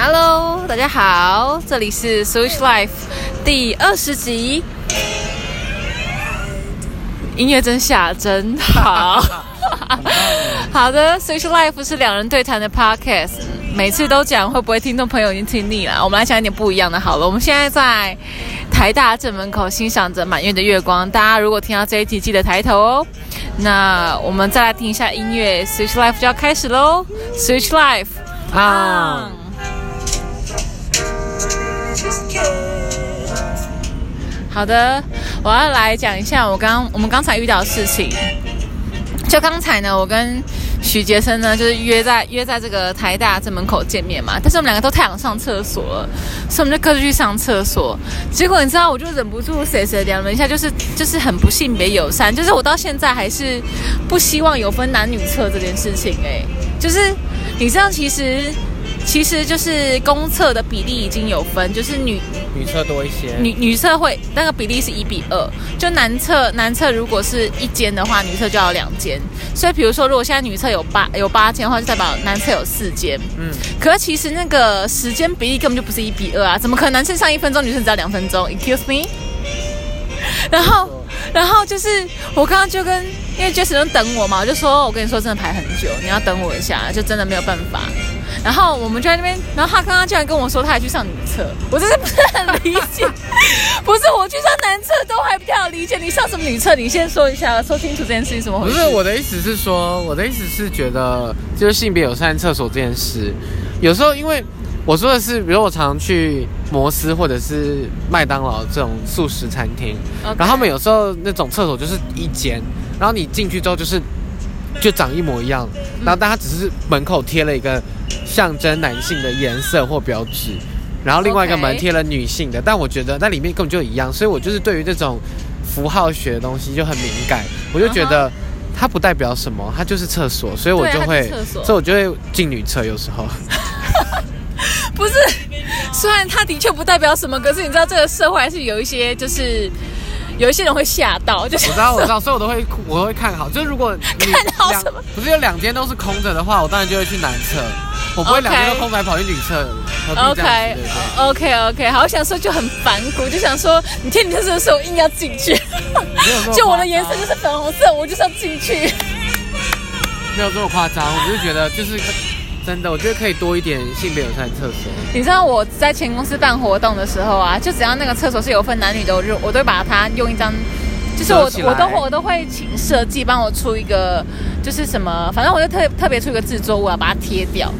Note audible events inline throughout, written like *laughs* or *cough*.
Hello，大家好，这里是 Switch Life 第二十集。音乐真下真好，*laughs* 好的，Switch Life 是两人对谈的 Podcast，每次都讲会不会听众朋友已经听腻了，我们来讲一点不一样的。好了，我们现在在台大正门口欣赏着满月的月光，大家如果听到这一集，记得抬头哦。那我们再来听一下音乐，Switch Life 就要开始喽，Switch Life 啊。好的，我要来讲一下我刚我们刚才遇到的事情。就刚才呢，我跟许杰生呢，就是约在约在这个台大正门口见面嘛。但是我们两个都太想上厕所了，所以我们就各自去上厕所。结果你知道，我就忍不住谁谁聊了一下，就是就是很不性别友善，就是我到现在还是不希望有分男女厕这件事情。哎，就是你知道，其实。其实就是公厕的比例已经有分，就是女女厕多一些，女女厕会那个比例是一比二，就男厕男厕如果是一间的话，女厕就要两间。所以比如说，如果现在女厕有八有八间的话，就代表男厕有四间。嗯，可是其实那个时间比例根本就不是一比二啊，怎么可能男生上一分钟，女生只要两分钟？Excuse me？*laughs* 然后然后就是我刚刚就跟因为 Jason 等我嘛，我就说我跟你说真的排很久，你要等我一下，就真的没有办法。然后我们就在那边，然后他刚刚竟然跟我说他还去上女厕，我真是不是很理解。不是我去上男厕都还比较理解，你上什么女厕？你先说一下，说清楚这件事情怎么回事。不是我的意思是说，我的意思是觉得就是性别友善厕所这件事，有时候因为我说的是，比如我常常去摩斯或者是麦当劳这种素食餐厅，然后他们有时候那种厕所就是一间，然后你进去之后就是就长一模一样，然后但他只是门口贴了一个。象征男性的颜色或标志，然后另外一个门贴了女性的，但我觉得那里面根本就一样，所以我就是对于这种符号学的东西就很敏感，我就觉得它不代表什么，它就是厕所，所以我就会，所以我就会进女厕，有时候。*laughs* 不是，虽然它的确不代表什么，可是你知道这个社会还是有一些就是。有一些人会吓到，就是我知道，*laughs* 我知道，所以我都会，我会看好。就是如果看好什么，不是有两间都是空着的话，我当然就会去男厕。我不会两间都空白跑去女厕。OK，OK，OK，好，想说就很反骨，就想说你听你的时候硬要进去。就我的颜色就是粉红色，我就是要进去。没有这么夸张，我就觉得就是。真的，我觉得可以多一点性别友善厕所。你知道我在前公司办活动的时候啊，就只要那个厕所是有分男女的，我就我都会把它用一张，就是我我都我都会请设计帮我出一个，就是什么，反正我就特特别出一个制作物啊，把它贴掉。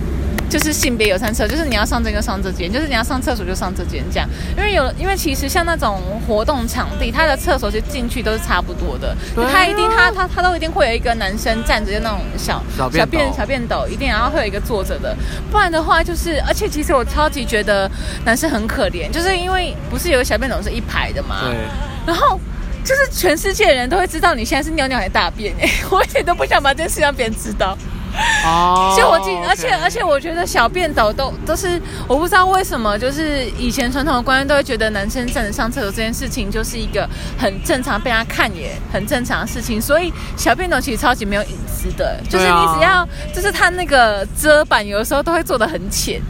就是性别友善厕，就是你要上这个上这间，就是你要上厕所就上这间这样。因为有，因为其实像那种活动场地，它的厕所其实进去都是差不多的。它一定，它它它都一定会有一个男生站着，就那种小小便小便斗，一定然后会有一个坐着的。不然的话，就是而且其实我超级觉得男生很可怜，就是因为不是有个小便斗是一排的嘛。对。然后就是全世界人都会知道你现在是尿尿还是大便哎，我一点都不想把这件事让别人知道。哦，就我记，而且而且我觉得小便斗都都是，我不知道为什么，就是以前传统的观念都会觉得男生站着上厕所这件事情就是一个很正常，被他看也很正常的事情，所以小便斗其实超级没有隐私的，就是你只要就是他那个遮板有的时候都会做的很浅，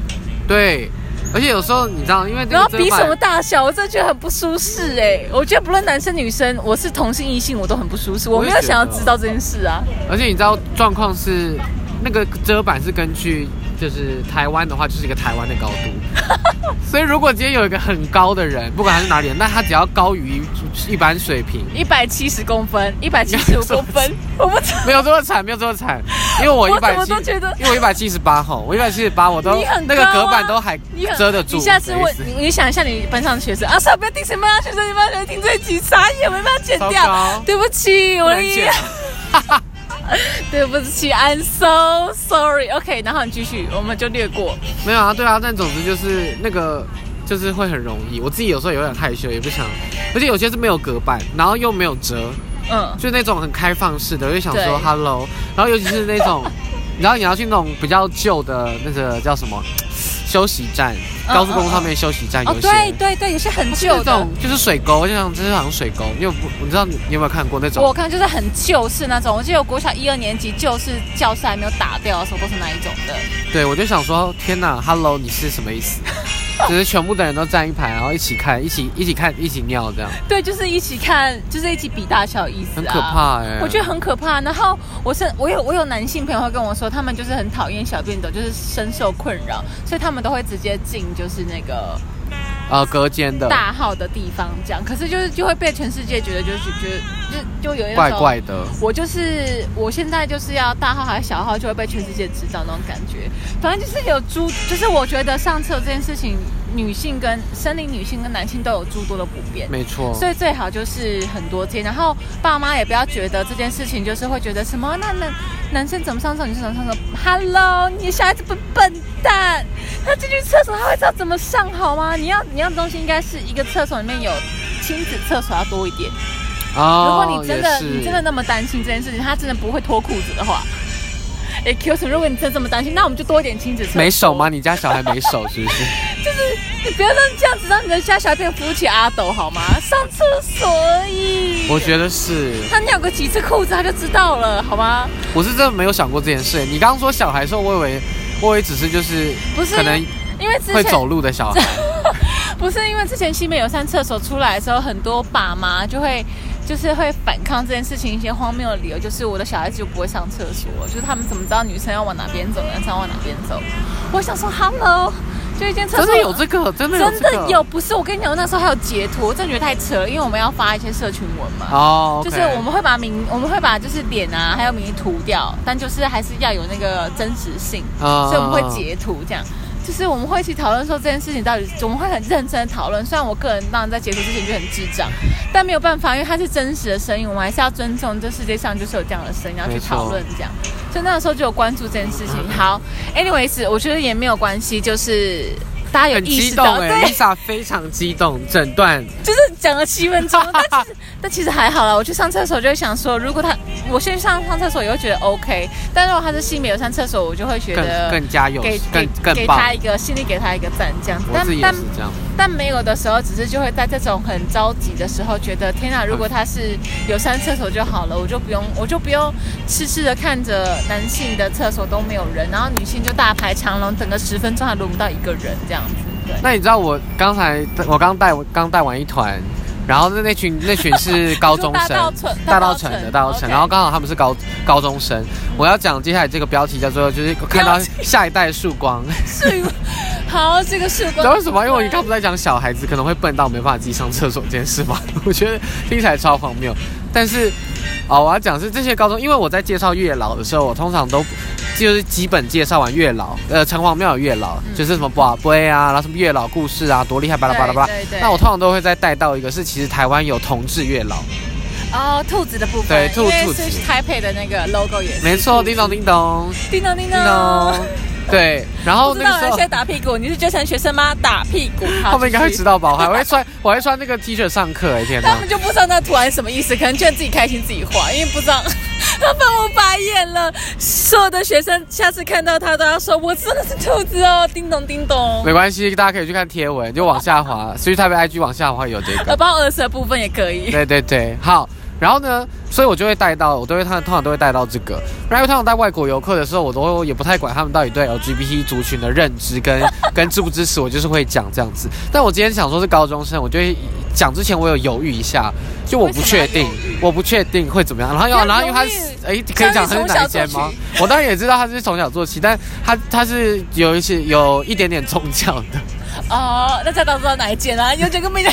对，而且有时候你知道，因为然后比什么大小，我真的觉得很不舒适哎，我觉得不论男生女生，我是同性异性我都很不舒适，我没有想要知道这件事啊，而且你知道状况是。那个遮板是根据，就是台湾的话，就是一个台湾的高度，*laughs* 所以如果今天有一个很高的人，不管他是哪里人，那他只要高于一般水平，一百七十公分，一百七十五公分，我不没有这么惨，没有这么惨，因为我一百七，因为我一百七十八吼，我一百七十八，我都那个隔板都还遮得住。你下次问，你想一下你班上的学生啊，不要听什么学生，你班学生听这集傻眼，没办法剪掉，对不起，我的眼。*laughs* 对不起，I'm so sorry。OK，然后你继续，我们就略过。没有啊，对啊，但总之就是那个，就是会很容易。我自己有时候有点害羞，也不想，而且有些是没有隔板，然后又没有折，嗯，就那种很开放式的，我就想说 Hello。然后尤其是那种，*laughs* 然后你要去那种比较旧的那个叫什么休息站，高速公路上面休息站有哦，些。对对对，有些很旧的这种，就是水沟，就像这是好像水沟，你有不？你知道你你有没有看过那种？我看就是很旧式那种。我记得我国小一二年级就是教室还没有打掉的时候，都是那一种的。对，我就想说，天哪，Hello，你是什么意思？只是全部的人都站一排，然后一起看，一起一起看，一起尿这样，*laughs* 对，就是一起看，就是一起比大小的意思、啊，很可。怕哎、我觉得很可怕。然后我是我有我有男性朋友会跟我说，他们就是很讨厌小便斗，就是深受困扰，所以他们都会直接进就是那个呃隔间的大号的地方这样。可是就是就会被全世界觉得就是觉得就就有一种怪怪的。我就是我现在就是要大号还是小号，就会被全世界知道那种感觉。反正就是有诸，就是我觉得上厕这件事情，女性跟生理女性跟男性都有诸多的不便。没错，所以最好就是很多间，然后爸妈也不要觉得这件事情就是会觉得什么，那男男生怎么上厕所，女生怎么上厕所？Hello，你小孩子笨笨蛋，他进去厕所他会知道怎么上好吗？你要你要的东西应该是一个厕所里面有亲子厕所要多一点。哦如果你真的你真的那么担心这件事情，他真的不会脱裤子的话。Excuse me，如果你真的这么担心，那我们就多一点亲子厕所。没手吗？？你家小孩没手是不是？你不要让这样子让你的家小孩变夫妻阿斗好吗？上厕所而已。我觉得是，他尿个几次裤子他就知道了，好吗？我是真的没有想过这件事。你刚刚说小孩的时候，我以为我以为只是就是不是可能因为会走路的小孩，*laughs* 不是因为之前西美有上厕所出来的时候，很多爸妈就会就是会反抗这件事情，一些荒谬的理由就是我的小孩子就不会上厕所，就是他们怎么知道女生要往哪边走，男生要往哪边走？我想说，Hello，就一间厕所真的有这个，真的有真这个的有，不是我跟你讲，我那时候还有截图，我真的觉得太扯了，因为我们要发一些社群文嘛。哦，就是我们会把名，我们会把就是脸啊，还有名涂掉，但就是还是要有那个真实性，啊所以我们会截图这样。就是我们会一起讨论说这件事情到底，我们会很认真的讨论。虽然我个人当然在截图之前就很智障，但没有办法，因为它是真实的声音，我们还是要尊重这世界上就是有这样的声音，要去讨论这样。所以那个时候就有关注这件事情。好，anyways，我觉得也没有关系，就是大家有很意识到，，，Lisa 非常激动，整段 *laughs* 就是讲了七分钟，但其实 *laughs* 但其实还好啦。我去上厕所就会想说，如果他我先上上厕所也会觉得 OK，但如果他是性别友善厕所，我就会觉更得更加有给更给更棒给他。一个心里给他一个赞这样子。但我自己也但是这样，但没有的时候，只是就会在这种很着急的时候，觉得天哪，如果他是有上厕所就好了，我就不用我就不用痴痴的看着男性的厕所都没有人，然后女性就大排长龙，等个十分钟还轮不到一个人这样子。对。那你知道我刚才我刚带刚带完一团，然后那那群那群是 *laughs* 高中生，大道城的大道城，然后刚好他们是高高中生。我要讲接下来这个标题叫做就是看到下一代曙光，是，好，这个曙光为什么？因为我刚不是在讲小孩子可能会笨到没办法自己上厕所这件事吗？*laughs* 我觉得听起来超荒谬。但是，哦，我要讲是这些高中，因为我在介绍月老的时候，我通常都就是基本介绍完月老，呃，城隍庙有月老，嗯就是什么宝贝啊，然后什么月老故事啊，多厉害，巴拉巴拉巴拉。那我通常都会再带到一个是，其实台湾有同志月老，哦，兔子的部分，对兔兔子是台配的那个 logo 也是，没错，叮咚叮咚叮咚叮叮咚咚。，对，然后那个时候现在打屁股，你是绝尘学生吗？打屁股，好他们应该会知道吧？我还会穿，*laughs* 我还穿那个 T 恤上课，哎天哪！他们就不知道那图案什么意思，可能觉得自己开心自己画，因为不知道。*laughs* 他翻我白眼了，所有的学生下次看到他都要说：“我真的是兔子哦！”叮咚叮咚。没关系，大家可以去看贴文，就往下滑，所以他们 IG 往下滑有这呃，个。包括儿时的部分也可以。对对对，好。然后呢，所以我就会带到，我都会他通常都会带到这个。然后通常带外国游客的时候，我都也不太管他们到底对 LGBT 族群的认知跟 *laughs* 跟支不支持，我就是会讲这样子。但我今天想说是高中生，我就会讲之前我有犹豫一下，就我不确定我不确定会怎么样。然后又然后因为他哎，可以讲他是哪一间吗？我当然也知道他是从小做起，但他他是有一些有一点点宗教的。哦，那才都知道哪一间啊？有这个没的。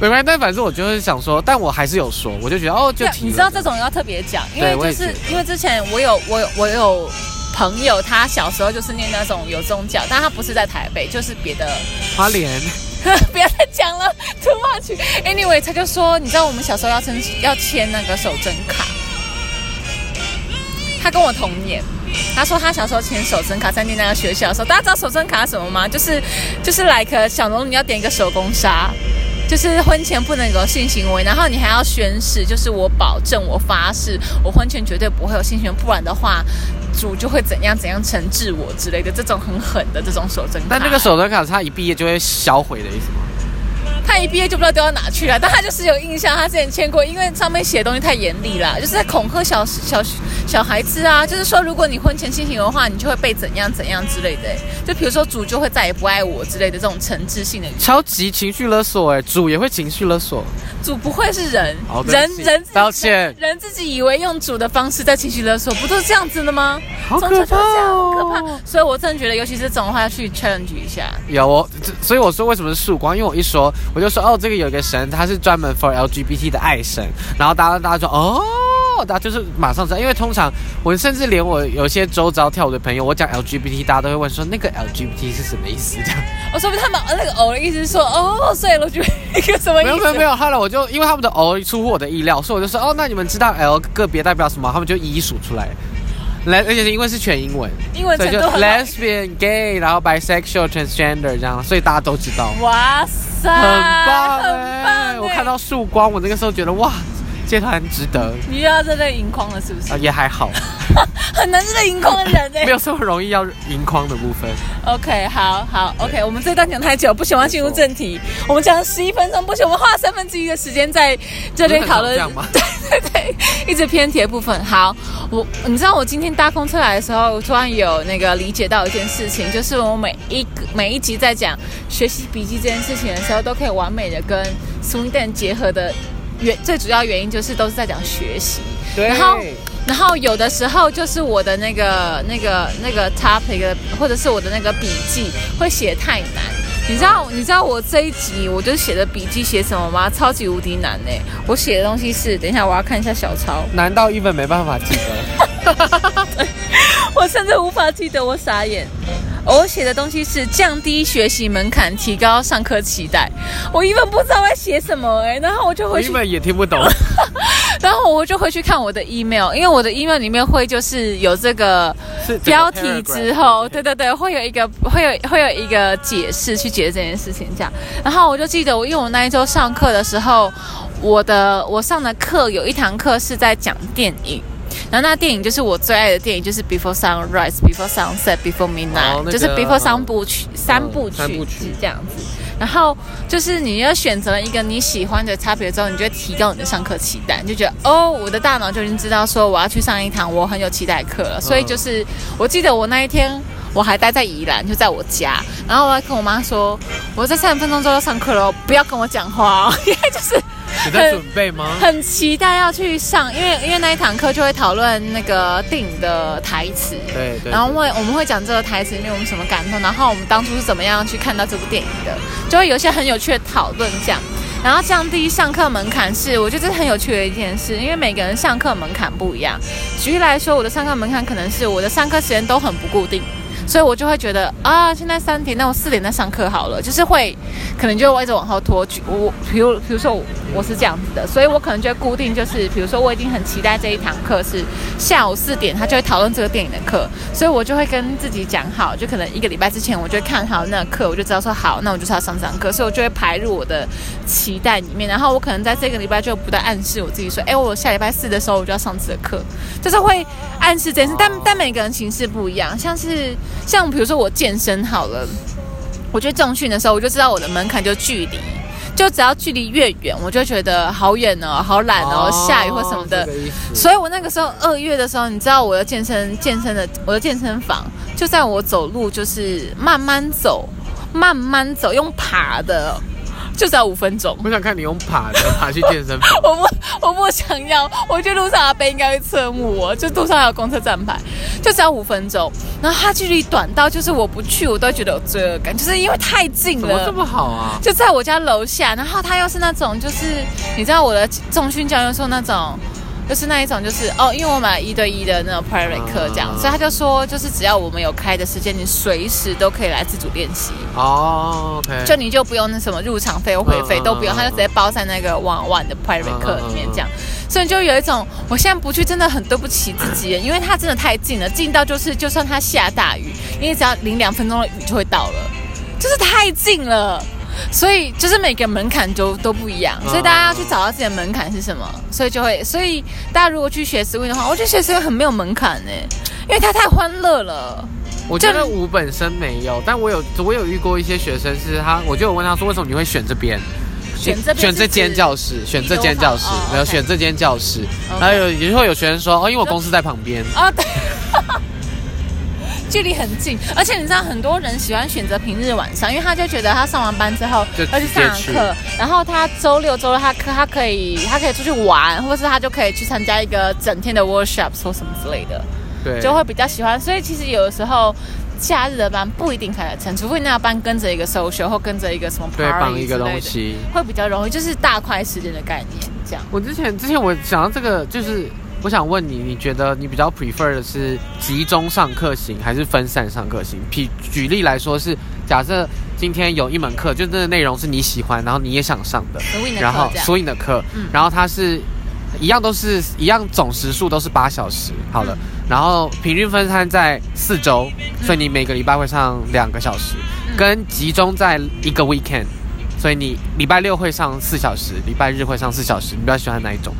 没关系，但反正我就是想说，但我还是有说，我就觉得哦，就提你知道这种要特别讲，因为就是因为之前我有我有我有朋友，他小时候就是念那种有宗教，但他不是在台北，就是别的。花莲 *laughs* 不要再讲了，too much。Anyway，他就说，你知道我们小时候要签要签那个手真卡，他跟我同年。他说他小时候签手真卡在念那个学校的时候，大家知道手真卡是什么吗？就是就是 like 小龙你要点一个手工纱，就是婚前不能有性行为，然后你还要宣誓，就是我保证我发誓，我婚前绝对不会有性行为，不然的话，主就会怎样怎样惩治我之类的，这种很狠的这种守贞卡。但那个守贞卡是他一毕业就会销毁的意思吗？他一毕业就不知道丢到哪去了，但他就是有印象，他之前签过，因为上面写的东西太严厉了，就是在恐吓小小小孩子啊，就是说如果你婚前性行为的话，你就会被怎样怎样之类的，就比如说主就会再也不爱我之类的这种惩治性的，超级情绪勒索哎，主也会情绪勒索，主不会是人，人人道歉，人自己以为用主的方式在情绪勒索，不都是这样子的吗？好可怕，好可怕，所以我真的觉得，尤其是这种的话要去 challenge 一下。有哦，所以我说为什么是曙光，因为我一说。我就说哦，这个有一个神，他是专门 for LGBT 的爱神。然后大家大家说哦，大家就是马上知道，因为通常我甚至连我有些周遭跳舞的朋友，我讲 LGBT，大家都会问说那个 LGBT 是什么意思？这样。我说不定他们那个偶的意思是说哦，所以 LGBT 什么意思？没有没有没有。后来我就因为他们的偶出乎我的意料，所以我就说哦，那你们知道 L 个别代表什么？他们就一一数出来。来，而且是因为是全英文，英文程度 lesbian、gay，然后 bisexual、transgender 这样，所以大家都知道。哇塞，很棒诶！我看到曙光，我那个时候觉得哇。这团值得。你又要在那盈眶了，是不是？啊，也还好。*laughs* 很难在盈眶的人哎，*laughs* 没有这么容易要盈眶的部分。OK，好好，OK，我们这段讲太久，不喜欢进入正题。我们讲了十一分钟，不行，我们花三分之一的时间在这边讨论。*laughs* 对对对，一直偏题的部分。好，我你知道我今天搭公车来的时候，突然有那个理解到一件事情，就是我每一每一集在讲学习笔记这件事情的时候，都可以完美的跟 Sweden 结合的。原最主要原因就是都是在讲学习，然后然后有的时候就是我的那个那个那个 topic 或者是我的那个笔记会写太难，你知道你知道我这一集我就写的笔记写什么吗？超级无敌难呢！我写的东西是，等一下我要看一下小抄，难道一本没办法记得，*laughs* 我甚至无法记得，我傻眼。我写的东西是降低学习门槛，提高上课期待。我一本不知道在写什么哎，然后我就回去，一本也听不懂。*laughs* 然后我就回去看我的 email，因为我的 email 里面会就是有这个标题之后，对对对，会有一个会有会有一个解释去解释这件事情这样。然后我就记得我因为我那一周上课的时候，我的我上的课有一堂课是在讲电影。然后那电影就是我最爱的电影，就是 Before Sunrise、Before Sunset、Before Midnight，就是 Before 三部曲、三部曲是这样子。然后就是你要选择一个你喜欢的差别之后，你就会提高你的上课期待，你就觉得哦，我的大脑就已经知道说我要去上一堂我很有期待课了。所以就是我记得我那一天我还待在宜兰，就在我家，然后我还跟我妈说，我在三十分钟之后要上课了，不要跟我讲话，*laughs* 因为就是。你在准备吗？很期待要去上，因为因为那一堂课就会讨论那个电影的台词，对对，然后会我们会讲这个台词里面我们什么感动，然后我们当初是怎么样去看到这部电影的，就会有一些很有趣的讨论这样，然后降低上课门槛是我觉得这是很有趣的一件事，因为每个人上课门槛不一样。举例来说，我的上课门槛可能是我的上课时间都很不固定。所以我就会觉得啊，现在三点，那我四点再上课好了，就是会，可能就会一直往后拖。我比如比如说我是这样子的，所以我可能就会固定，就是比如说我已经很期待这一堂课是下午四点，他就会讨论这个电影的课，所以我就会跟自己讲好，就可能一个礼拜之前我就看好那个课，我就知道说好，那我就是要上这堂课，所以我就会排入我的期待里面。然后我可能在这个礼拜就不断暗示我自己说，哎，我下礼拜四的时候我就要上这个课，就是会暗示这件事。但但每个人形式不一样，像是。像比如说我健身好了，我觉得重训的时候，我就知道我的门槛就距离，就只要距离越远，我就觉得好远哦，好懒哦，下雨或什么的。所以我那个时候二月的时候，你知道我的健身健身的我的健身房就在我走路就是慢慢走，慢慢走，用爬的。就只要五分钟，我想看你用爬的爬去健身房。*laughs* 我不，我不想要。我觉得路上阿贝应该会侧目我，就路上还有公车站牌，就只要五分钟。然后它距离短到就是我不去，我都觉得有罪恶感，就是因为太近了。怎么这么好啊？就在我家楼下，然后它又是那种，就是你知道我的重训教练说那种。就是那一种，就是哦，因为我买一对一的那种 private 课这样，所以他就说，就是只要我们有开的时间，你随时都可以来自主练习哦。OK，就你就不用那什么入场费或会费都不用，他就直接包在那个 one one 的 private 课里面这样，所以就有一种我现在不去真的很对不起自己，因为它真的太近了，近到就是就算它下大雨，因为只要淋两分钟的雨就会到了，就是太近了。所以就是每个门槛都都不一样，所以大家要去找到自己的门槛是什么，所以就会，所以大家如果去学思维的话，我觉得学思维很没有门槛呢，因为它太欢乐了。我觉得舞本身没有，但我有我有遇过一些学生是他，我就有问他说为什么你会选这边，选这选这间教室，选这间教室，没有选这间教室。然后有也会有学生说哦，因为我公司在旁边。啊，对，*laughs* 距离很近，而且你知道很多人喜欢选择平日晚上，因为他就觉得他上完班之后就去上课，然后他周六周日他可他可以他可以出去玩，或是他就可以去参加一个整天的 workshop 或什么之类的。对，就会比较喜欢，所以其实有的时候假日的班不一定开得成，除非那班跟着一个 social 或跟着一个什么 party 一个东西，会比较容易，就是大块时间的概念这样。我之前之前我想到这个，就是我想问你，你觉得你比较 prefer 的是集中上课型还是分散上课型？举举例来说，是假设今天有一门课，就那个内容是你喜欢，然后你也想上的，然后所以你的课，然后它是。一样都是一样，总时数都是八小时。好了，然后平均分摊在四周，所以你每个礼拜会上两个小时，跟集中在一个 weekend，所以你礼拜六会上四小时，礼拜日会上四小时。你比较喜欢哪一种？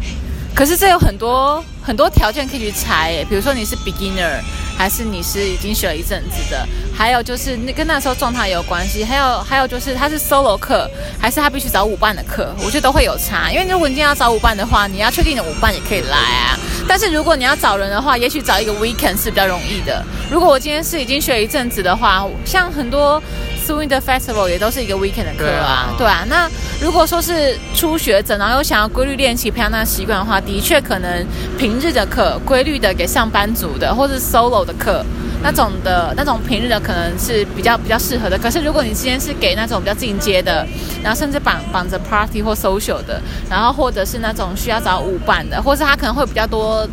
可是这有很多很多条件可以去猜诶，比如说你是 beginner，还是你是已经学了一阵子的，还有就是那跟那时候状态有关系，还有还有就是他是 solo 课，还是他必须找舞伴的课，我觉得都会有差。因为如果你今天要找舞伴的话，你要确定的舞伴也可以来啊。但是如果你要找人的话，也许找一个 weekend 是比较容易的。如果我今天是已经学了一阵子的话，像很多。Swing the Festival 也都是一个 weekend 的课啊，对啊。那如果说是初学者，然后又想要规律练习、培养那个习惯的话，的确可能平日的课规律的给上班族的，或是 solo 的课那种的那种平日的可能是比较比较适合的。可是如果你今天是给那种比较进阶的，然后甚至绑绑着 party 或 social 的，然后或者是那种需要找舞伴的，或是他可能会比较多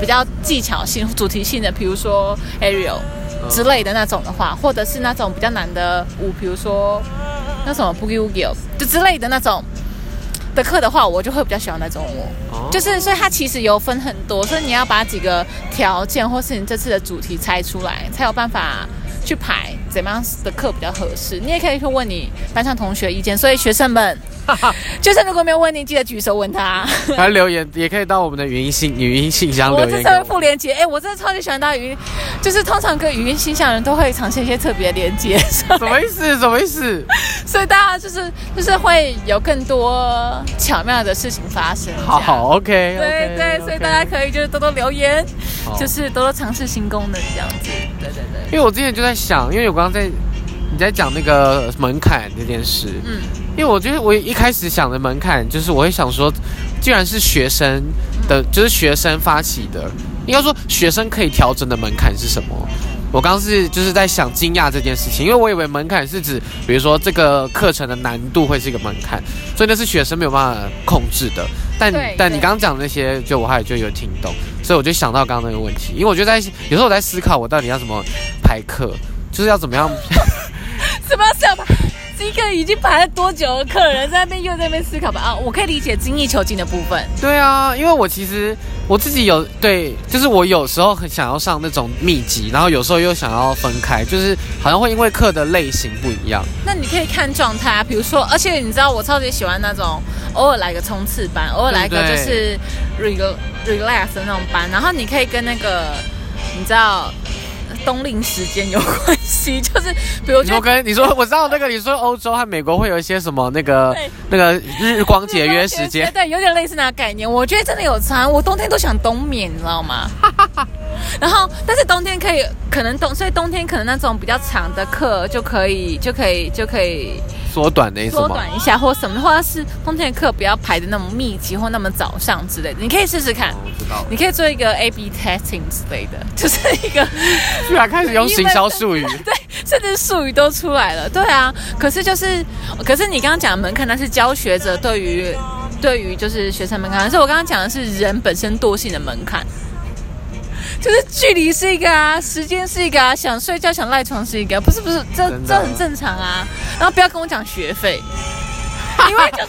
比较技巧性、主题性的，比如说 Ariel。之类的那种的话，或者是那种比较难的舞，比如说那什么 Boogie Woogie，就之类的那种的课的话，我就会比较喜欢那种舞。就是，所以它其实有分很多，所以你要把几个条件，或是你这次的主题猜出来，才有办法去排怎么样的课比较合适。你也可以去问你班上同学意见。所以学生们。*laughs* 就是如果没有问题，记得举手问他。*laughs* 还留言也可以到我们的语音信语音信箱留言。我这是副连接，哎，我真的超级喜欢到语音，就是通常跟语音信箱人都会呈现一些特别连接。*laughs* 什么意思？什么意思？所以大家就是就是会有更多巧妙的事情发生。好好，OK。对对，所以大家可以就是多多留言，就是多多尝试新功能这样子。对对对。因为我之前就在想，因为我刚刚在。你在讲那个门槛这件事，嗯，因为我觉得我一开始想的门槛就是我会想说，既然是学生的，就是学生发起的，应该说学生可以调整的门槛是什么？我刚是就是在想惊讶这件事情，因为我以为门槛是指，比如说这个课程的难度会是一个门槛，所以那是学生没有办法控制的。但但你刚刚讲的那些，就我还就有听懂，所以我就想到刚刚那个问题，因为我觉得在有时候我在思考，我到底要怎么排课，就是要怎么样。*laughs* 什么什么？一个已经排了多久的客人在那边又在那边思考吧？啊，我可以理解精益求精的部分。对啊，因为我其实我自己有对，就是我有时候很想要上那种密集，然后有时候又想要分开，就是好像会因为课的类型不一样。那你可以看状态啊，比如说，而且你知道我超级喜欢那种偶尔来个冲刺班，偶尔来个就是 relax 的那种班，然后你可以跟那个你知道。冬令时间有关系，*laughs* 就是比如说跟你说，我知道那个你说欧洲和美国会有一些什么那个那个日光节约时间，对，有点类似那个概念。我觉得真的有差，我冬天都想冬眠，你知道吗？*laughs* 然后，但是冬天可以，可能冬，所以冬天可能那种比较长的课就可以，就可以，就可以。缩短的意思缩短一下或什么，或者是冬天的课不要排的那么密集或那么早上之类的，你可以试试看。我知道。你可以做一个 A B testing 之类的，*laughs* 就是一个。居然开始用行销术语。*laughs* 对，甚至术语都出来了。对啊，可是就是，可是你刚刚讲的门槛，那是教学者对于对于就是学生门槛，可是我刚刚讲的是人本身惰性的门槛。就是距离是一个啊，时间是一个啊，想睡觉想赖床是一个，不是不是，这这很正常啊。然后不要跟我讲学费，*laughs* 因为就是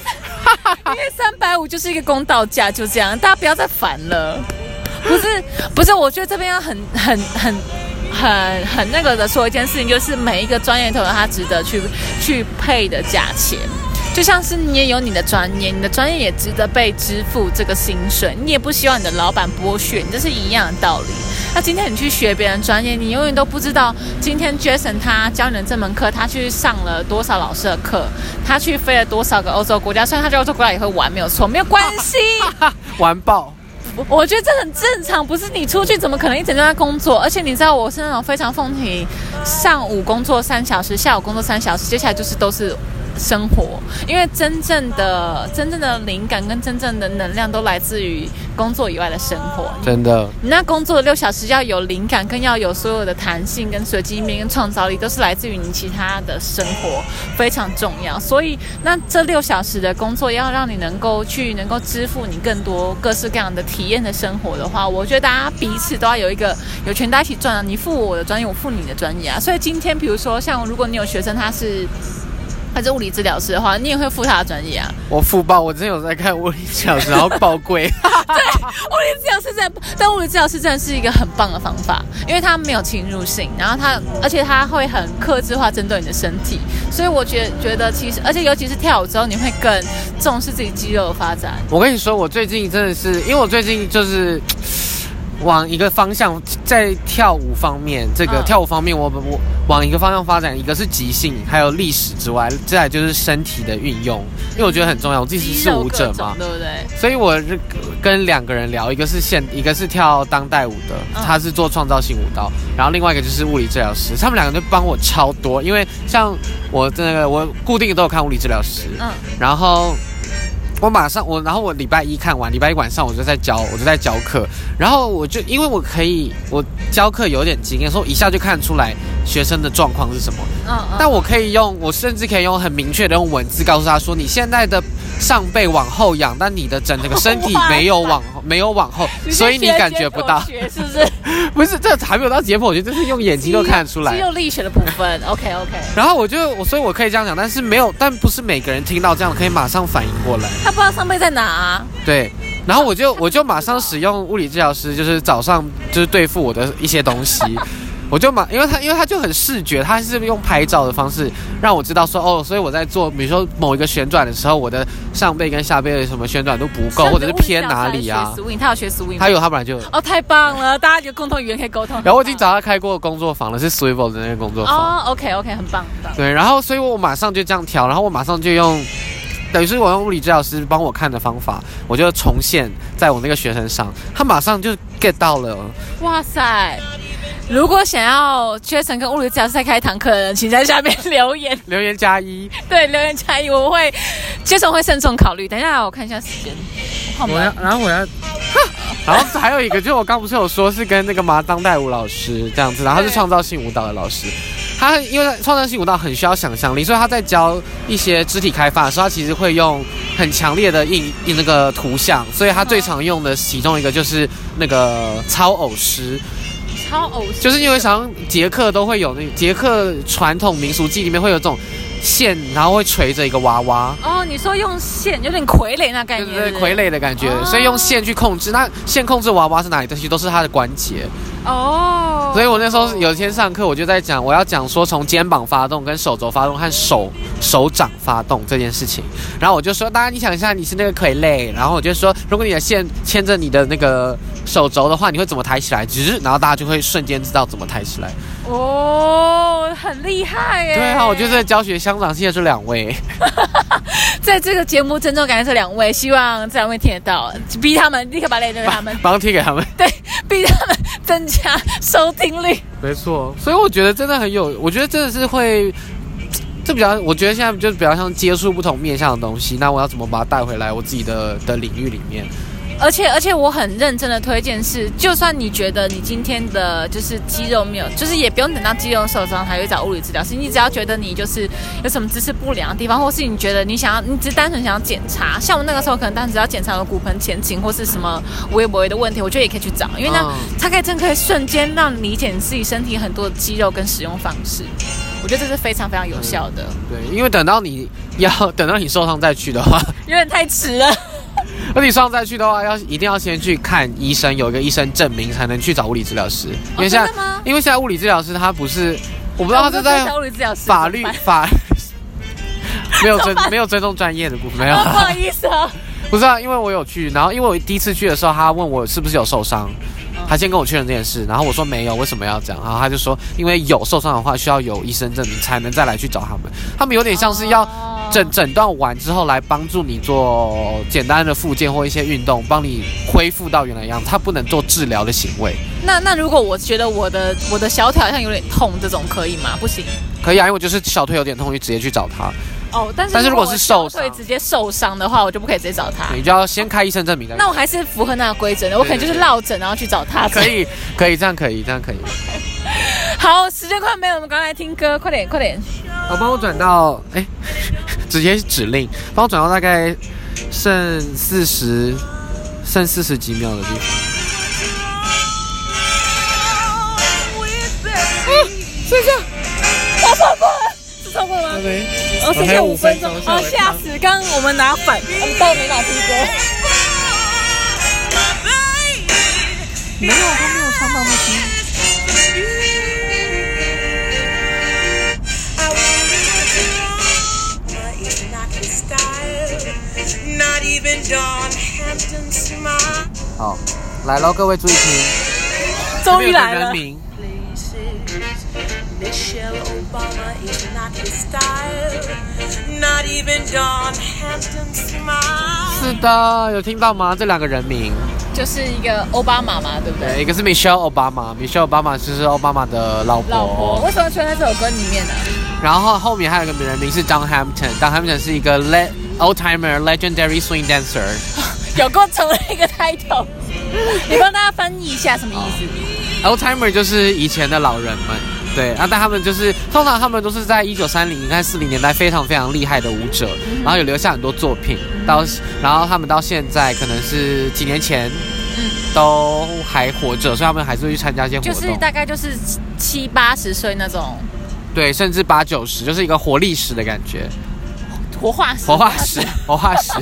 因为三百五就是一个公道价，就这样，大家不要再烦了。不是不是，我觉得这边要很很很很很那个的说一件事情，就是每一个专业都有它值得去去配的价钱。就像是你也有你的专业，你的专业也值得被支付这个薪水，你也不希望你的老板剥削你，这是一样的道理。那今天你去学别人专业，你永远都不知道今天 Jason 他教你的这门课，他去上了多少老师的课，他去飞了多少个欧洲国家，虽然他在欧洲国家也会玩，没有错，没有关系，*laughs* 玩爆。*laughs* 我觉得这很正常，不是你出去怎么可能一整天在工作？而且你知道我是那种非常奉行上午工作三小时，下午工作三小时，接下来就是都是。生活，因为真正的、真正的灵感跟真正的能量都来自于工作以外的生活。真的，你那工作的六小时要有灵感，更要有所有的弹性、跟随机面、跟创造力，都是来自于你其他的生活，非常重要。所以，那这六小时的工作要让你能够去能够支付你更多各式各样的体验的生活的话，我觉得大家彼此都要有一个有权大家一起赚啊！你付我的专业，我付你的专业啊！所以今天，比如说像如果你有学生，他是。他是物理治疗师的话，你也会付他的专业啊？我付爆，我之前有在看物理治疗师，然后爆贵。*laughs* 对，物理治疗师在，但物理治疗师真的是一个很棒的方法，因为他没有侵入性，然后他，而且他会很克制化针对你的身体，所以我觉觉得其实，而且尤其是跳舞之后，你会更重视自己肌肉的发展。我跟你说，我最近真的是，因为我最近就是。往一个方向，在跳舞方面，这个跳舞方面，我我往一个方向发展，一个是即兴，还有历史之外，再来就是身体的运用，因为我觉得很重要。我自己是舞者嘛，对不对？所以我是跟两个人聊，一个是现，一个是跳当代舞的，他是做创造性舞蹈，然后另外一个就是物理治疗师，他们两个就帮我超多，因为像我那个我固定都有看物理治疗师，嗯，然后。我马上我，然后我礼拜一看完，礼拜一晚上我就在教，我就在教课，然后我就因为我可以，我教课有点经验，说一下就看出来学生的状况是什么。嗯嗯。但我可以用，我甚至可以用很明确的用文字告诉他说，你现在的上背往后仰，但你的整个身体没有往 *laughs* 没有往后，所以你感觉不到，是不是？*laughs* 不是，这还没有到解剖，我觉得这是用眼睛都看得出来。肌肉力学的部分，OK OK。然后我就我，所以我可以这样讲，但是没有，但不是每个人听到这样可以马上反应过来。他不知道上背在哪。对，然后我就我就马上使用物理治疗师，就是早上就是对付我的一些东西。我就马，因为他，因为他就很视觉，他是用拍照的方式让我知道说，哦，所以我在做，比如说某一个旋转的时候，我的上背跟下背的什么旋转都不够，或者是偏哪里啊？他有学 swing，他有，他本来就哦，太棒了，大家有共同语言可以沟通。然后我已经找他开过工作坊了，是 swivel 的那个工作坊。哦，OK OK，很棒，很棒。对，然后所以我马上就这样调，然后我马上就用，等于是我用物理治疗师帮我看的方法，我就重现在我那个学生上，他马上就 get 到了。哇塞！如果想要 Jason 跟物理治疗师再开一堂课的人，请在下面留言，*laughs* 留言加一。对，留言加一，我会 Jason 会慎重考虑。等一下，我看一下时间。我要，然后我要，*laughs* 然后还有一个，就是我刚不是有说是跟那个嘛当代舞老师这样子，然后他是创造性舞蹈的老师。他因为创造性舞蹈很需要想象力，所以他在教一些肢体开发的时候，他其实会用很强烈的印印那个图像，所以他最常用的其中一个就是那个超偶师。超偶就是因为想捷克都会有那捷克传统民俗记里面会有这种线，然后会垂着一个娃娃。哦，你说用线有点傀儡那感觉，对对，傀儡的感觉，所以用线去控制。那线控制娃娃是哪里东西？都是它的关节。哦，所以我那时候有一天上课，我就在讲，我要讲说从肩膀发动、跟手肘发动和手手掌发动这件事情。然后我就说，大家你想一下，你是那个傀儡，然后我就说，如果你的线牵着你的那个手肘的话，你会怎么抬起来？只是，然后大家就会瞬间知道怎么抬起来。哦，很厉害耶！对啊，我就是在教学香港系的这两位，*laughs* 在这个节目郑重感谢这两位，希望这两位听得到，逼他们立刻把脸给他们，*laughs* 帮贴给他们，*laughs* 对，逼他们增。加收听率，没错，所以我觉得真的很有，我觉得真的是会，这比较，我觉得现在就是比较像接触不同面向的东西，那我要怎么把它带回来我自己的的领域里面？而且而且我很认真的推荐是，就算你觉得你今天的就是肌肉没有，就是也不用等到肌肉受伤才去找物理治疗师。你只要觉得你就是有什么姿势不良的地方，或是你觉得你想要，你只是单纯想要检查，像我那个时候可能单纯只要检查我骨盆前倾或是什么微微的问题，我觉得也可以去找，因为呢，它可以真可以瞬间让你理解你自己身体很多的肌肉跟使用方式。我觉得这是非常非常有效的。对，因为等到你要等到你受伤再去的话，有点太迟了。那你上再去的话，要一定要先去看医生，有一个医生证明才能去找物理治疗师。因为现在，因为现在物理治疗师他不是，我不知道他是在法律法没有 *laughs* 尊没有尊重专业的部分，没有。不好意思啊。不是啊，因为我有去，然后因为我第一次去的时候，他问我是不是有受伤，他先跟我确认这件事，然后我说没有，为什么要这样？然后他就说，因为有受伤的话，需要有医生证明才能再来去找他们。他们有点像是要诊诊断完之后来帮助你做简单的复健或一些运动，帮你恢复到原来样子。他不能做治疗的行为。那那如果我觉得我的我的小腿好像有点痛，这种可以吗？不行。可以啊，因为我就是小腿有点痛，就直接去找他。哦，但是但是如果是受会直接受伤的话，我就不可以直接找他。你就要先开医生证明的。那我还是符合那个规则的，我可能就是落枕然后去找他。可以，可以，这样可以，这样可以。*laughs* 好，时间快没有，我们刚才听歌，快点，快点。好，帮我转到，哎，直接指令，帮我转到大概剩四十，剩四十几秒的地方。嗯，睡觉，我超过了，是超过了吗？没。哦，剩下五分钟，哦，吓死！刚刚我们拿反，我们到没拿听歌。没有，他没有唱到那句。好，来喽，各位注意听，终于来了。是的，有听到吗？这两个人名就是一个奥巴马嘛，对不对？一个是 Michelle Obama，Michelle Obama 就是奥巴马的老婆。老婆为什么出现在这首歌里面呢？然后后面还有一个人名是 Don Hampton，Don Hampton 是一个 le old timer legendary swing dancer。有够成了一个 title，你帮大家翻译一下什么意思？Old timer 就是以前的老人们。对，然后但他们就是通常他们都是在一九三零、年四零年代非常非常厉害的舞者，然后有留下很多作品，到然后他们到现在可能是几年前，嗯，都还活着，所以他们还是会去参加一些活动。就是大概就是七八十岁那种，对，甚至八九十，就是一个活历史的感觉，活化石，活化石，活化石，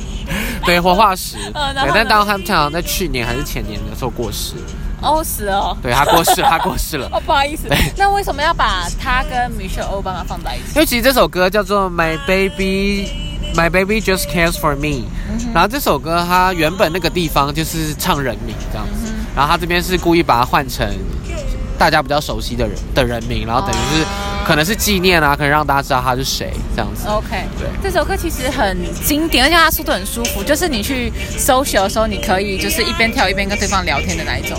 *laughs* 对，活化石。对，但当他们常常在去年还是前年的时候过世。哦，死哦。对他过世了，他过世了。*laughs* 哦，不好意思。那为什么要把他跟 Michelle Obama 放在一起？因为其实这首歌叫做 My Baby My Baby Just Cares for Me，然后这首歌它原本那个地方就是唱人名这样子，然后他这边是故意把它换成大家比较熟悉的人的人名，然后等于是可能是纪念啊，可能让大家知道他是谁这样子。OK，对。这首歌其实很经典，而且它速度很舒服，就是你去搜寻的时候，你可以就是一边跳一边跟对方聊天的那一种。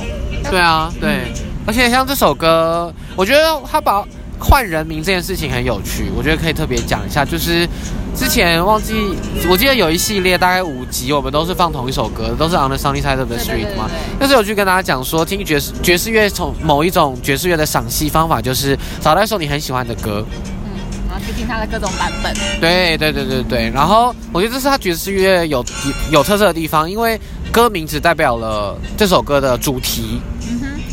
对啊，对，而且像这首歌，我觉得他把换人名这件事情很有趣，我觉得可以特别讲一下。就是之前忘记，我记得有一系列大概五集，我们都是放同一首歌，都是 On the Sunny Side of the Street 嘛。但是有去跟大家讲说，听爵士爵士乐从某一种爵士乐的赏析方法，就是找到一首你很喜欢的歌，嗯，然后去听他的各种版本。对对对对对，然后我觉得这是他爵士乐有有特色的地方，因为歌名只代表了这首歌的主题。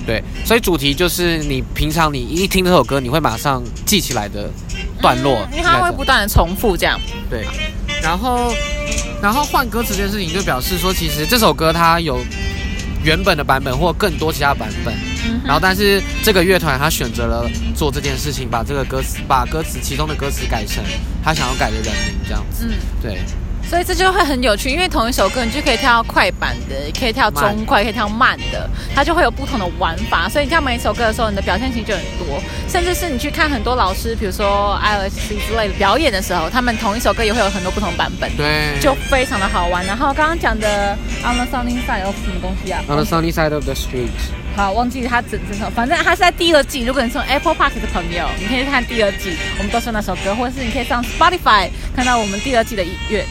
对，所以主题就是你平常你一听这首歌，你会马上记起来的段落，因为它会不断的重复这样。对，然后然后换歌词这件事情就表示说，其实这首歌它有原本的版本或更多其他版本，然后但是这个乐团他选择了做这件事情，把这个歌词把歌词其中的歌词改成他想要改的人名这样子。嗯，对。所以这就会很有趣，因为同一首歌你就可以跳快板的，也可以跳中快，可以跳慢的，它就会有不同的玩法。所以你跳每一首歌的时候，你的表现型就很多。甚至是你去看很多老师，比如说 ILC 之类的表演的时候，他们同一首歌也会有很多不同版本，对，就非常的好玩。然后刚刚讲的 On the Sunny Side of 什么东西啊？On the Sunny Side of the Street。好，忘记它整整首，反正它是在第二季。如果你从 Apple Park 的朋友，你可以看第二季，我们都是那首歌，或者是你可以上 Spotify 看到我们第二季的音乐。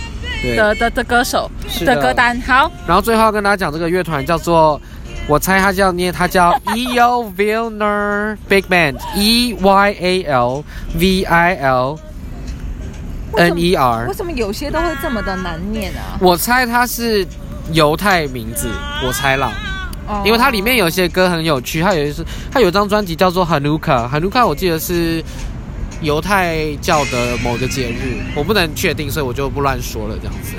的的的歌手的歌单好，然后最后要跟大家讲，这个乐团叫做，我猜他叫念，他叫 *laughs* E O Vilner Big Band E Y A L V I L N E R。为什么有些都会这么的难念啊？我猜他是犹太名字，我猜了，因为它里面有些歌很有趣，它有一是它有张专辑叫做 Hanukkah，Hanukkah 我记得是。犹太教的某个节日，我不能确定，所以我就不乱说了。这样子，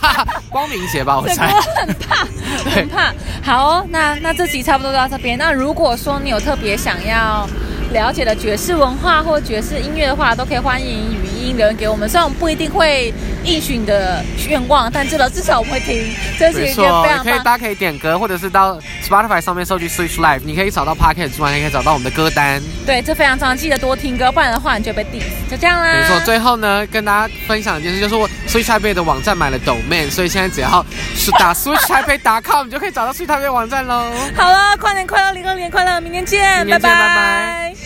*laughs* 光明节吧，我猜。很怕，很怕。好，那那这集差不多到这边。那如果说你有特别想要了解的爵士文化或爵士音乐的话，都可以欢迎语音留言给我们。虽然我们不一定会应许你的愿望，但至少至少我们会听，这是一件非常可以大家可以点歌，或者是到 Spotify 上面搜去 Switch Live，你可以找到 Pocket 之外，也可以找到我们的歌单。对，这非常重要，记得多听歌，不然的话你就被 diss。就这样啦。没错，最后呢，跟大家分享一件事，就是我 Switch Taipei 的网站买了 domain，所以现在只要是打 Switch Taipei.com，你就可以找到 Switch Taipei 网站喽。好了，跨年快乐，零二年快乐，明天见，拜拜。